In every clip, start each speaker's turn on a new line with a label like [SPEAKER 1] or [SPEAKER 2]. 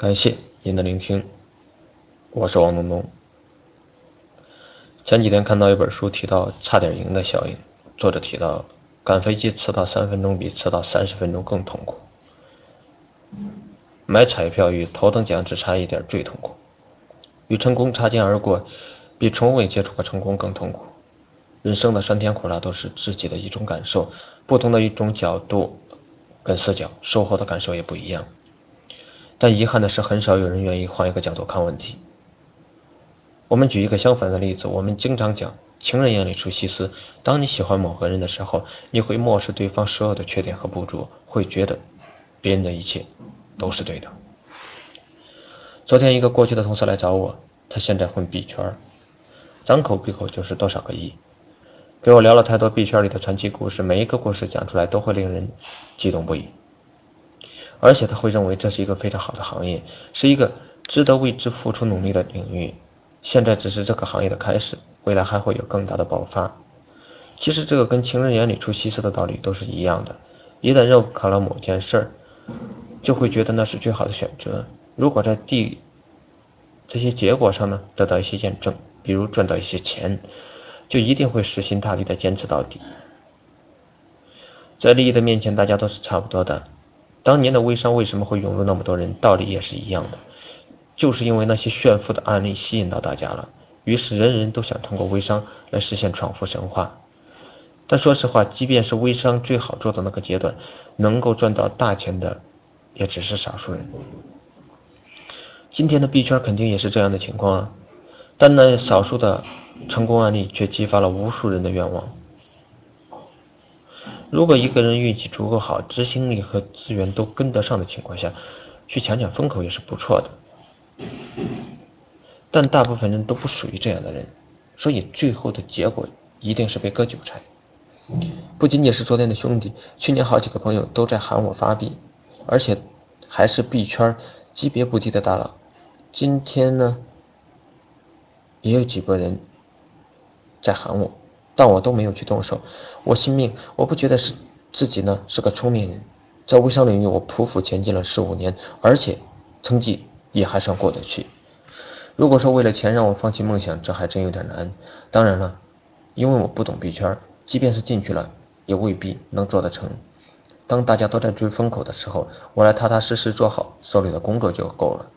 [SPEAKER 1] 感谢您的聆听，我是王东东。前几天看到一本书，提到差点赢的效应。作者提到，赶飞机迟到三分钟比迟到三十分钟更痛苦；买彩票与头等奖只差一点最痛苦；与成功擦肩而过比从未接触过成功更痛苦。人生的酸甜苦辣都是自己的一种感受，不同的一种角度跟视角，收获的感受也不一样。但遗憾的是，很少有人愿意换一个角度看问题。我们举一个相反的例子，我们经常讲“情人眼里出西施”。当你喜欢某个人的时候，你会漠视对方所有的缺点和不足，会觉得别人的一切都是对的。昨天一个过去的同事来找我，他现在混币圈，张口闭口就是多少个亿，给我聊了太多币圈里的传奇故事，每一个故事讲出来都会令人激动不已。而且他会认为这是一个非常好的行业，是一个值得为之付出努力的领域。现在只是这个行业的开始，未来还会有更大的爆发。其实这个跟情人眼里出西施的道理都是一样的。一旦认可了某件事儿，就会觉得那是最好的选择。如果在第这些结果上呢得到一些验证，比如赚到一些钱，就一定会死心塌地的坚持到底。在利益的面前，大家都是差不多的。当年的微商为什么会涌入那么多人？道理也是一样的，就是因为那些炫富的案例吸引到大家了，于是人人都想通过微商来实现创富神话。但说实话，即便是微商最好做的那个阶段，能够赚到大钱的也只是少数人。今天的币圈肯定也是这样的情况啊，但那少数的成功案例却激发了无数人的愿望。如果一个人运气足够好，执行力和资源都跟得上的情况下，去抢抢风口也是不错的。但大部分人都不属于这样的人，所以最后的结果一定是被割韭菜。不仅仅是昨天的兄弟，去年好几个朋友都在喊我发币，而且还是币圈级别不低的大佬。今天呢，也有几个人在喊我。但我都没有去动手，我信命，我不觉得是自己呢是个聪明人，在微商领域我匍匐前进了十五年，而且成绩也还算过得去。如果说为了钱让我放弃梦想，这还真有点难。当然了，因为我不懂币圈，即便是进去了，也未必能做得成。当大家都在追风口的时候，我来踏踏实实做好手里的工作就够了。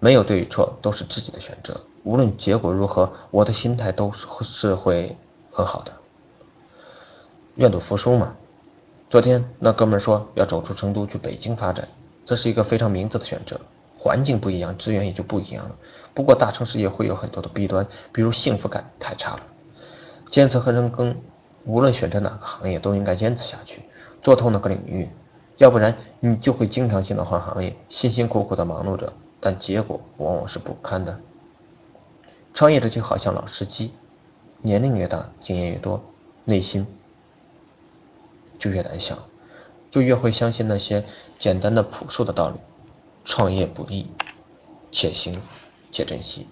[SPEAKER 1] 没有对与错，都是自己的选择。无论结果如何，我的心态都是会。很好的，愿赌服输嘛。昨天那哥们说要走出成都去北京发展，这是一个非常明智的选择。环境不一样，资源也就不一样了。不过大城市也会有很多的弊端，比如幸福感太差了。坚持和深耕，无论选择哪个行业都应该坚持下去，做透那个领域，要不然你就会经常性的换行业，辛辛苦苦的忙碌着，但结果往往是不堪的。创业者就好像老司机。年龄越大，经验越多，内心就越胆小，就越会相信那些简单的朴素的道理。创业不易，且行且珍惜。